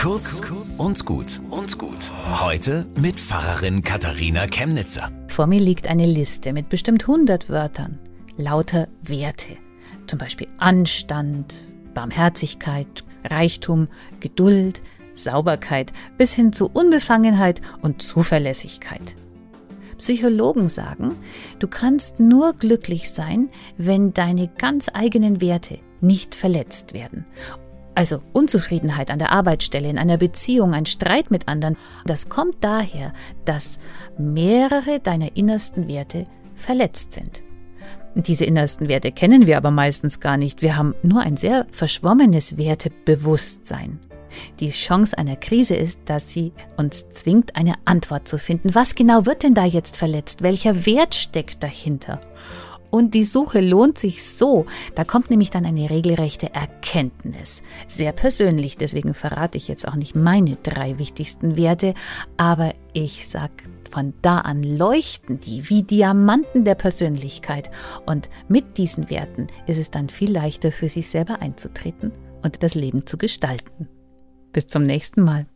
Kurz und gut und gut. Heute mit Pfarrerin Katharina Chemnitzer. Vor mir liegt eine Liste mit bestimmt 100 Wörtern. Lauter Werte. Zum Beispiel Anstand, Barmherzigkeit, Reichtum, Geduld, Sauberkeit bis hin zu Unbefangenheit und Zuverlässigkeit. Psychologen sagen, du kannst nur glücklich sein, wenn deine ganz eigenen Werte nicht verletzt werden. Also Unzufriedenheit an der Arbeitsstelle, in einer Beziehung, ein Streit mit anderen, das kommt daher, dass mehrere deiner innersten Werte verletzt sind. Diese innersten Werte kennen wir aber meistens gar nicht. Wir haben nur ein sehr verschwommenes Wertebewusstsein. Die Chance einer Krise ist, dass sie uns zwingt, eine Antwort zu finden. Was genau wird denn da jetzt verletzt? Welcher Wert steckt dahinter? Und die Suche lohnt sich so. Da kommt nämlich dann eine regelrechte Erkenntnis. Sehr persönlich, deswegen verrate ich jetzt auch nicht meine drei wichtigsten Werte, aber ich sag, von da an leuchten die wie Diamanten der Persönlichkeit. Und mit diesen Werten ist es dann viel leichter für sich selber einzutreten und das Leben zu gestalten. Bis zum nächsten Mal.